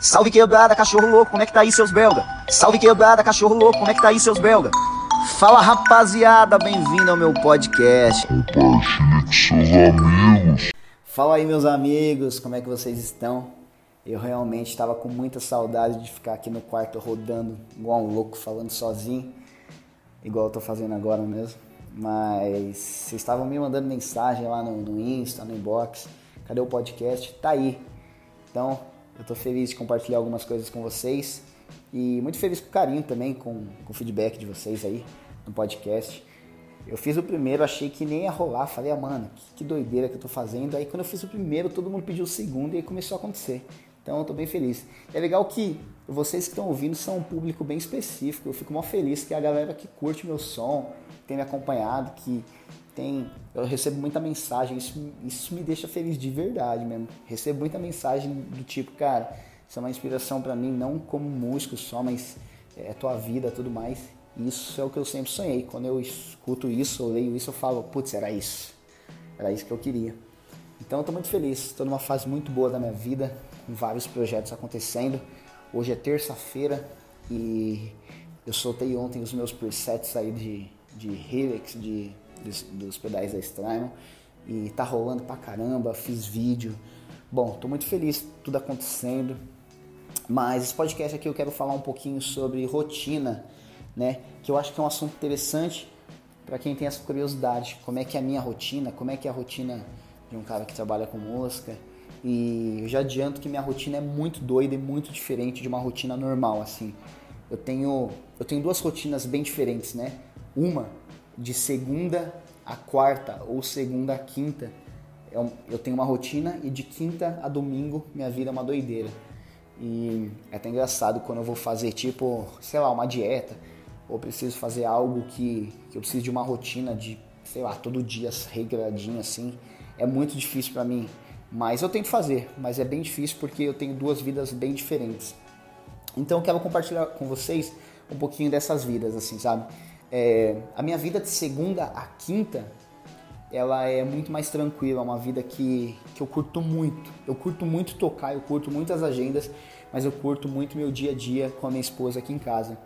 Salve quebrada, cachorro louco, como é que tá aí seus belga? Salve quebrada, cachorro louco, como é que tá aí seus belga? Fala rapaziada, bem-vindo ao meu podcast. Compartilhe com seus amigos. Fala aí meus amigos, como é que vocês estão? Eu realmente estava com muita saudade de ficar aqui no quarto rodando igual um louco, falando sozinho, igual eu tô fazendo agora mesmo. Mas vocês estavam me mandando mensagem lá no, no Insta, no inbox. Cadê o podcast? Tá aí. Então, eu tô feliz de compartilhar algumas coisas com vocês e muito feliz com o carinho também, com, com o feedback de vocês aí no podcast. Eu fiz o primeiro, achei que nem ia rolar. Falei, ah, mano, que, que doideira que eu tô fazendo. Aí quando eu fiz o primeiro, todo mundo pediu o segundo e aí começou a acontecer. Então eu tô bem feliz. É legal que vocês que estão ouvindo são um público bem específico. Eu fico mó feliz que a galera que curte meu som, tem me acompanhado, que tem. Eu recebo muita mensagem, isso, isso me deixa feliz de verdade mesmo. Recebo muita mensagem do tipo, cara, isso é uma inspiração para mim, não como músico só, mas é tua vida tudo mais. Isso é o que eu sempre sonhei. Quando eu escuto isso, eu leio isso, eu falo, putz, era isso. Era isso que eu queria. Então eu tô muito feliz, estou numa fase muito boa da minha vida, com vários projetos acontecendo. Hoje é terça-feira e eu soltei ontem os meus presets aí de, de Helix, de, de, dos pedais da Strymon e tá rolando pra caramba, fiz vídeo. Bom, tô muito feliz, tudo acontecendo. Mas esse podcast aqui eu quero falar um pouquinho sobre rotina, né? Que eu acho que é um assunto interessante para quem tem essa curiosidade. Como é que é a minha rotina? Como é que é a rotina de um cara que trabalha com música? E eu já adianto que minha rotina é muito doida e muito diferente de uma rotina normal, assim. Eu tenho, eu tenho duas rotinas bem diferentes, né? Uma de segunda a quarta ou segunda a quinta. Eu tenho uma rotina e de quinta a domingo minha vida é uma doideira. E é até engraçado quando eu vou fazer, tipo, sei lá, uma dieta, ou preciso fazer algo que, que eu preciso de uma rotina de, sei lá, todo dia regradinho assim. É muito difícil para mim mas eu tento fazer, mas é bem difícil porque eu tenho duas vidas bem diferentes. Então eu quero compartilhar com vocês um pouquinho dessas vidas, assim, sabe? É, a minha vida de segunda a quinta, ela é muito mais tranquila, é uma vida que, que eu curto muito. Eu curto muito tocar, eu curto muitas agendas, mas eu curto muito meu dia a dia com a minha esposa aqui em casa.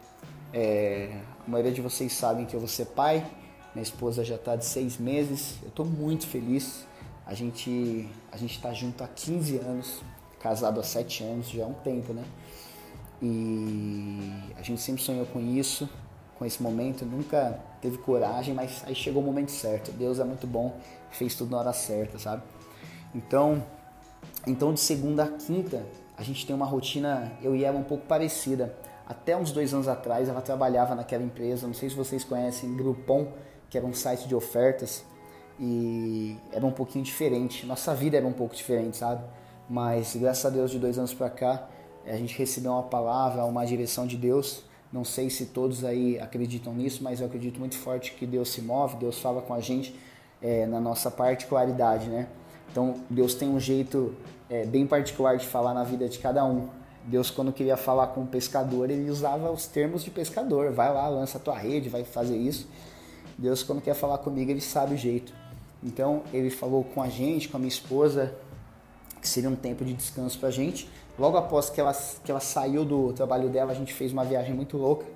É, a maioria de vocês sabem que eu vou ser pai, minha esposa já está de seis meses, eu estou muito feliz a gente a gente está junto há 15 anos, casado há 7 anos, já é um tempo, né? E a gente sempre sonhou com isso, com esse momento, nunca teve coragem, mas aí chegou o momento certo. Deus é muito bom, fez tudo na hora certa, sabe? Então, então de segunda a quinta, a gente tem uma rotina, eu e ela um pouco parecida. Até uns dois anos atrás, ela trabalhava naquela empresa, não sei se vocês conhecem, Groupon, que era um site de ofertas e era um pouquinho diferente. Nossa vida era um pouco diferente, sabe? Mas graças a Deus de dois anos para cá a gente recebeu uma palavra, uma direção de Deus. Não sei se todos aí acreditam nisso, mas eu acredito muito forte que Deus se move, Deus fala com a gente é, na nossa particularidade, né? Então Deus tem um jeito é, bem particular de falar na vida de cada um. Deus, quando queria falar com um pescador, ele usava os termos de pescador. Vai lá, lança a tua rede, vai fazer isso. Deus, quando quer falar comigo, ele sabe o jeito. Então ele falou com a gente, com a minha esposa, que seria um tempo de descanso para a gente. Logo após que ela, que ela saiu do trabalho dela, a gente fez uma viagem muito louca.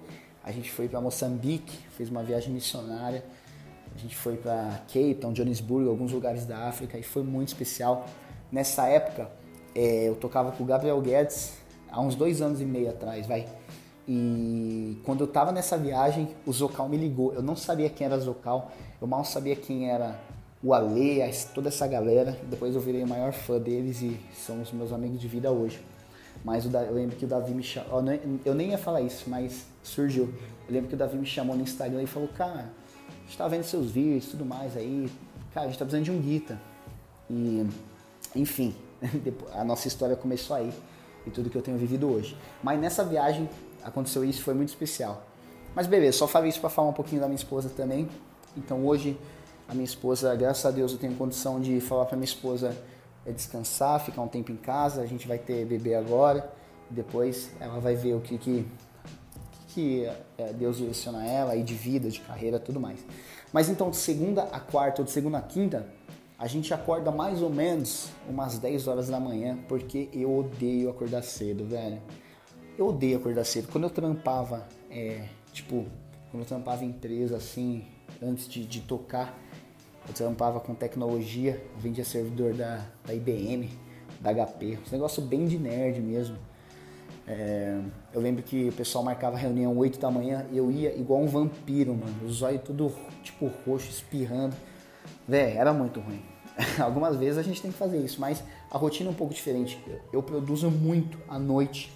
A gente foi para Moçambique, fez uma viagem missionária. A gente foi para Cape Town, Johannesburg, alguns lugares da África e foi muito especial. Nessa época, é, eu tocava com o Gabriel Guedes há uns dois anos e meio atrás, vai. E quando eu tava nessa viagem, o Zocal me ligou. Eu não sabia quem era Zocal, eu mal sabia quem era o Ale, toda essa galera. Depois eu virei o maior fã deles e são os meus amigos de vida hoje. Mas eu lembro que o Davi me chamou. Eu nem ia falar isso, mas surgiu. Eu lembro que o Davi me chamou no Instagram e falou: Cara, a gente tá vendo seus vídeos tudo mais aí. Cara, a gente tá precisando de um guita. E, enfim, a nossa história começou aí. E tudo que eu tenho vivido hoje. Mas nessa viagem aconteceu isso, foi muito especial. Mas beleza, só falei isso para falar um pouquinho da minha esposa também. Então hoje a minha esposa, graças a Deus, eu tenho condição de falar para minha esposa é descansar, ficar um tempo em casa. A gente vai ter bebê agora. Depois ela vai ver o que, que, que é, Deus direciona ela aí de vida, de carreira, tudo mais. Mas então de segunda a quarta ou de segunda a quinta, a gente acorda mais ou menos umas 10 horas da manhã, porque eu odeio acordar cedo, velho. Eu odeio acordar cedo. Quando eu trampava, é, tipo, quando eu trampava em empresa assim, antes de, de tocar, eu trampava com tecnologia, vendia servidor da, da IBM, da HP, um negócio bem de nerd mesmo. É, eu lembro que o pessoal marcava reunião 8 da manhã eu ia igual um vampiro, mano. Os olhos tudo tipo roxo, espirrando. Véi, era muito ruim. Algumas vezes a gente tem que fazer isso, mas a rotina é um pouco diferente. Eu, eu produzo muito à noite.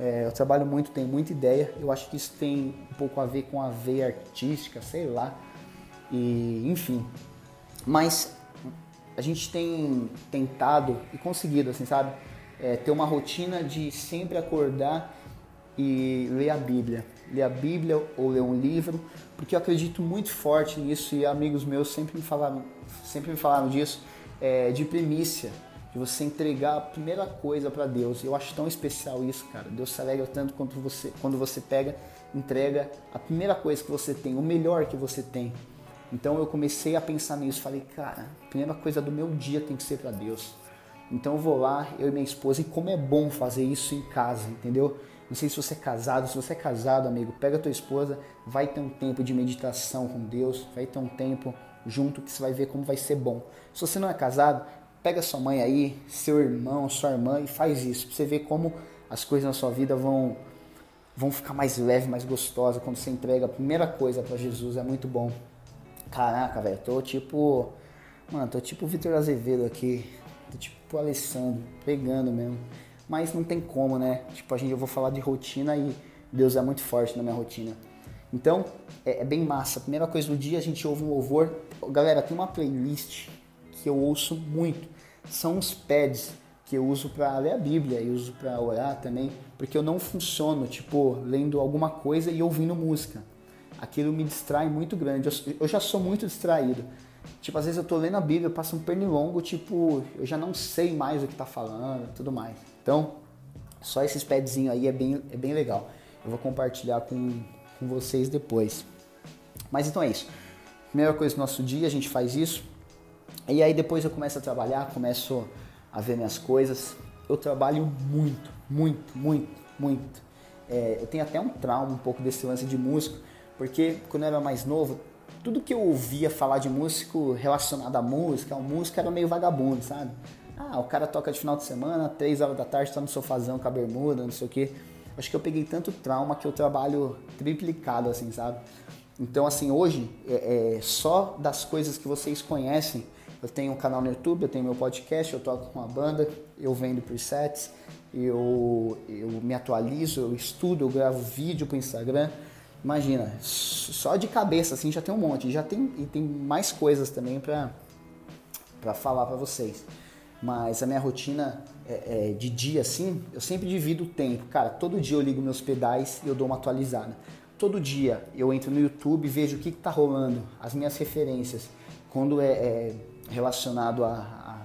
É, eu trabalho muito, tenho muita ideia. Eu acho que isso tem um pouco a ver com a veia artística, sei lá. E, enfim. Mas a gente tem tentado e conseguido, assim, sabe? é, ter uma rotina de sempre acordar e ler a Bíblia. Ler a Bíblia ou ler um livro, porque eu acredito muito forte nisso e amigos meus sempre me falaram, sempre me falaram disso, é, de primícia, de você entregar a primeira coisa para Deus. Eu acho tão especial isso, cara. Deus se alegra tanto quando você, quando você pega, entrega a primeira coisa que você tem, o melhor que você tem. Então eu comecei a pensar nisso, falei, cara, a primeira coisa do meu dia tem que ser para Deus. Então eu vou lá, eu e minha esposa, e como é bom fazer isso em casa, entendeu? Não sei se você é casado, se você é casado, amigo, pega a tua esposa, vai ter um tempo de meditação com Deus, vai ter um tempo junto que você vai ver como vai ser bom. Se você não é casado, pega sua mãe aí, seu irmão, sua irmã e faz isso, pra você ver como as coisas na sua vida vão vão ficar mais leve, mais gostosa quando você entrega a primeira coisa para Jesus, é muito bom. Caraca, velho, tô tipo, mano, tô tipo o Vitor Azevedo aqui, tipo o Alessandro, pegando mesmo. Mas não tem como, né? Tipo, a gente, eu vou falar de rotina e Deus é muito forte na minha rotina. Então, é, é bem massa. Primeira coisa do dia a gente ouve um louvor. Galera, tem uma playlist que eu ouço muito. São os pads que eu uso para ler a Bíblia e uso para orar também, porque eu não funciono, tipo, lendo alguma coisa e ouvindo música. Aquilo me distrai muito grande. Eu, eu já sou muito distraído. Tipo, às vezes eu tô lendo a Bíblia, passa um pernilongo, tipo, eu já não sei mais o que tá falando tudo mais. Então, só esses padzinhos aí é bem, é bem legal. Eu vou compartilhar com, com vocês depois. Mas então é isso. Primeira coisa do nosso dia, a gente faz isso. E aí depois eu começo a trabalhar, começo a ver minhas coisas. Eu trabalho muito, muito, muito, muito. É, eu tenho até um trauma um pouco desse lance de músico, porque quando eu era mais novo, tudo que eu ouvia falar de músico relacionado à música, a música era meio vagabundo, sabe? Ah, o cara toca de final de semana, três horas da tarde, tá no sofazão com a bermuda, não sei o quê. Acho que eu peguei tanto trauma que eu trabalho triplicado, assim, sabe? Então, assim, hoje, é, é, só das coisas que vocês conhecem, eu tenho um canal no YouTube, eu tenho meu podcast, eu toco com uma banda, eu vendo presets, eu, eu me atualizo, eu estudo, eu gravo vídeo pro Instagram. Imagina, só de cabeça assim já tem um monte, já tem e tem mais coisas também para para falar para vocês. Mas a minha rotina é, é, de dia assim, eu sempre divido o tempo. Cara, todo dia eu ligo meus pedais e eu dou uma atualizada. Todo dia eu entro no YouTube, vejo o que, está rolando, as minhas referências. Quando é, é relacionado a, a,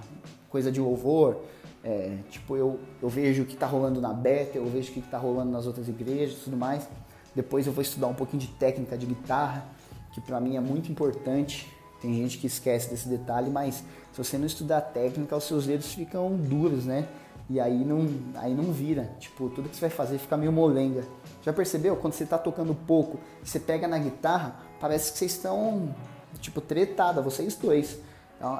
coisa de louvor, é, tipo eu, eu vejo o que está rolando na Beta, eu vejo o que está rolando nas outras igrejas tudo mais. Depois eu vou estudar um pouquinho de técnica de guitarra, que para mim é muito importante. Tem gente que esquece desse detalhe, mas se você não estudar técnica, os seus dedos ficam duros, né? E aí não, aí não vira. Tipo, tudo que você vai fazer fica meio molenga. Já percebeu? Quando você tá tocando pouco, você pega na guitarra, parece que vocês estão, tipo, tretada, vocês dois.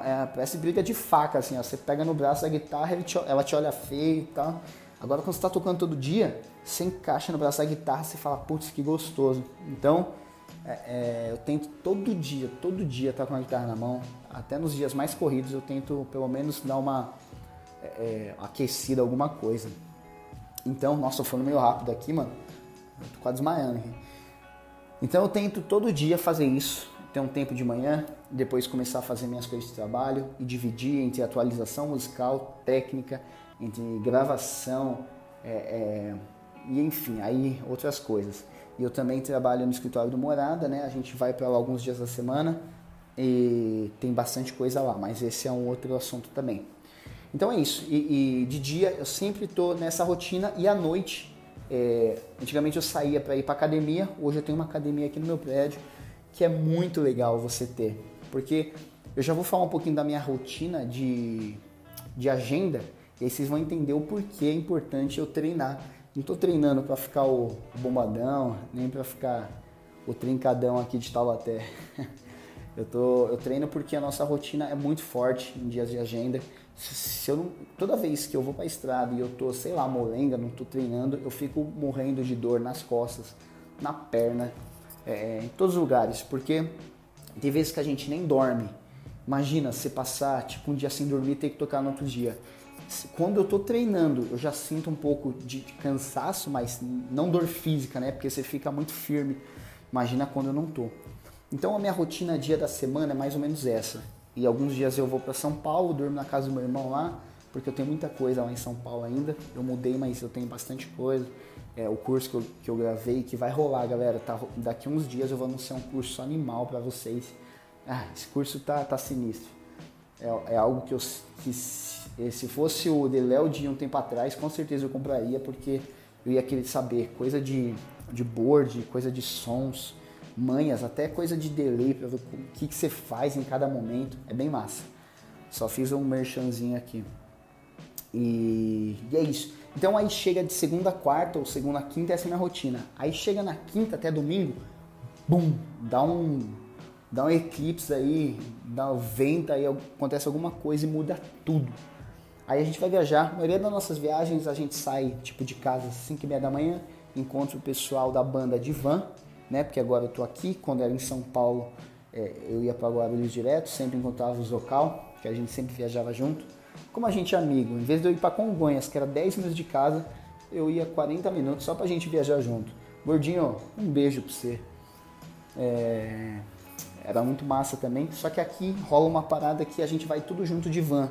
É, parece briga de faca, assim, ó. Você pega no braço da guitarra, ela te olha feio e tal. Agora, quando você está tocando todo dia, você encaixa no braço da guitarra, você fala, putz, que gostoso. Então, é, é, eu tento todo dia, todo dia estar com a guitarra na mão. Até nos dias mais corridos, eu tento pelo menos dar uma é, é aquecida, alguma coisa. Então, nossa, eu falando meio rápido aqui, mano. Eu tô quase desmaiando aqui. Então, eu tento todo dia fazer isso. Ter um tempo de manhã, depois começar a fazer minhas coisas de trabalho e dividir entre atualização musical, técnica entre gravação é, é, e enfim, aí outras coisas. E eu também trabalho no escritório do Morada, né? A gente vai para lá alguns dias da semana e tem bastante coisa lá, mas esse é um outro assunto também. Então é isso. E, e de dia eu sempre estou nessa rotina e à noite, é, antigamente eu saía para ir para academia, hoje eu tenho uma academia aqui no meu prédio que é muito legal você ter, porque eu já vou falar um pouquinho da minha rotina de, de agenda e aí vocês vão entender o porquê é importante eu treinar. Não estou treinando para ficar o bombadão, nem para ficar o trincadão aqui de Taubaté. Eu, tô, eu treino porque a nossa rotina é muito forte em dias de agenda. Se eu não, toda vez que eu vou para estrada e eu tô, sei lá, molenga, não tô treinando, eu fico morrendo de dor nas costas, na perna, é, em todos os lugares, porque tem vezes que a gente nem dorme. Imagina você passar tipo um dia sem dormir e ter que tocar no outro dia. Quando eu tô treinando, eu já sinto um pouco de cansaço, mas não dor física, né? Porque você fica muito firme. Imagina quando eu não tô. Então a minha rotina dia da semana é mais ou menos essa. E alguns dias eu vou para São Paulo, durmo na casa do meu irmão lá, porque eu tenho muita coisa lá em São Paulo ainda. Eu mudei, mas eu tenho bastante coisa. É, o curso que eu, que eu gravei, que vai rolar, galera. Tá, daqui uns dias eu vou anunciar um curso animal para vocês. Ah, esse curso tá, tá sinistro. É, é algo que eu que se fosse o de Léo de um tempo atrás, com certeza eu compraria, porque eu ia querer saber coisa de, de board, coisa de sons, manhas, até coisa de delay para ver o que, que você faz em cada momento. É bem massa. Só fiz um merchanzinho aqui. E, e, é isso. Então aí chega de segunda a quarta ou segunda a quinta, essa é a minha rotina. Aí chega na quinta até domingo, bum, dá um, dá um eclipse aí, dá um vento aí, acontece alguma coisa e muda tudo. Aí a gente vai viajar. A maioria das nossas viagens a gente sai tipo de casa às 5 e meia da manhã, encontra o pessoal da banda de van, né? Porque agora eu tô aqui, quando era em São Paulo, é, eu ia para Guarulhos direto, sempre encontrava os local, que a gente sempre viajava junto. Como a gente é amigo, em vez de eu ir para Congonhas, que era 10 minutos de casa, eu ia 40 minutos só pra gente viajar junto. Gordinho, um beijo pra você. É... Era muito massa também, só que aqui rola uma parada que a gente vai tudo junto de van.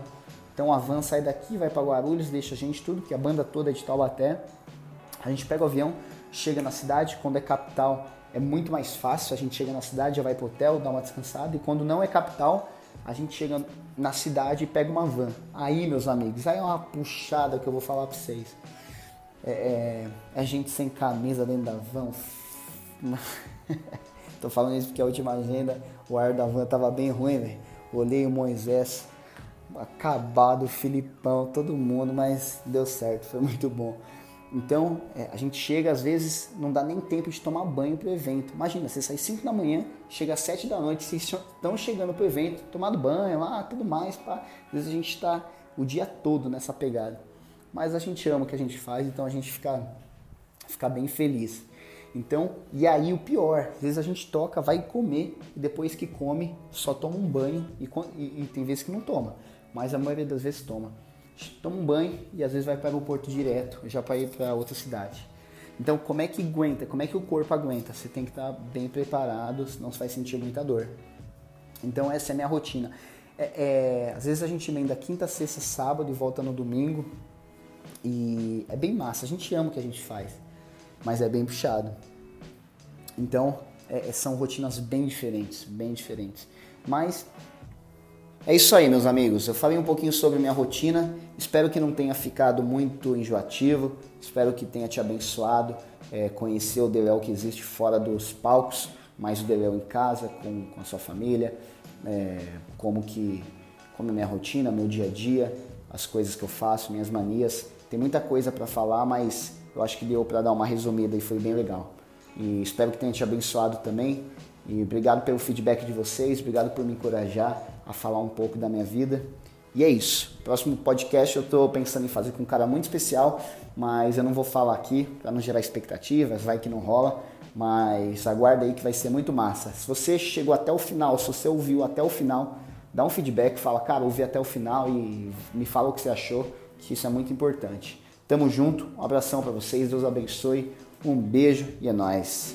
Então a van sai daqui, vai para Guarulhos, deixa a gente tudo, que a banda toda é de Taubaté. A gente pega o avião, chega na cidade, quando é capital é muito mais fácil. A gente chega na cidade, já vai pro hotel, dá uma descansada. E quando não é capital, a gente chega na cidade e pega uma van. Aí, meus amigos, aí é uma puxada que eu vou falar pra vocês. É, é, é gente sem camisa dentro da van. Tô falando isso porque a última agenda, o ar da van tava bem ruim, velho. Olhei o Moisés, acabado, Filipão, todo mundo, mas deu certo, foi muito bom. Então, é, a gente chega, às vezes, não dá nem tempo de tomar banho pro evento. Imagina, você sai 5 da manhã, chega às 7 da noite, vocês estão chegando pro evento, tomado banho lá, tudo mais. Pá. Às vezes a gente está o dia todo nessa pegada. Mas a gente ama o que a gente faz, então a gente fica, fica bem feliz. Então, e aí o pior, às vezes a gente toca, vai comer, e depois que come, só toma um banho, e, e, e tem vezes que não toma, mas a maioria das vezes toma toma um banho e às vezes vai para o aeroporto direto, já para ir para outra cidade. Então, como é que aguenta? Como é que o corpo aguenta? Você tem que estar bem preparado, senão você vai sentir muita dor. Então, essa é a minha rotina. É, é, às vezes a gente emenda quinta, sexta, sábado e volta no domingo. E é bem massa. A gente ama o que a gente faz, mas é bem puxado. Então, é, são rotinas bem diferentes, bem diferentes. Mas é isso aí, meus amigos. Eu falei um pouquinho sobre minha rotina. Espero que não tenha ficado muito enjoativo. Espero que tenha te abençoado. É, conhecer o Deléo que existe fora dos palcos, mas o Deléo em casa, com, com a sua família. É, como que como é minha rotina, meu dia a dia, as coisas que eu faço, minhas manias. Tem muita coisa para falar, mas eu acho que deu para dar uma resumida e foi bem legal. E espero que tenha te abençoado também. E obrigado pelo feedback de vocês, obrigado por me encorajar a falar um pouco da minha vida. E é isso. Próximo podcast eu estou pensando em fazer com um cara muito especial, mas eu não vou falar aqui para não gerar expectativas, vai que não rola. Mas aguarda aí que vai ser muito massa. Se você chegou até o final, se você ouviu até o final, dá um feedback, fala, cara, ouvi até o final e me fala o que você achou, que isso é muito importante. Tamo junto, um abração para vocês, Deus abençoe, um beijo e é nóis.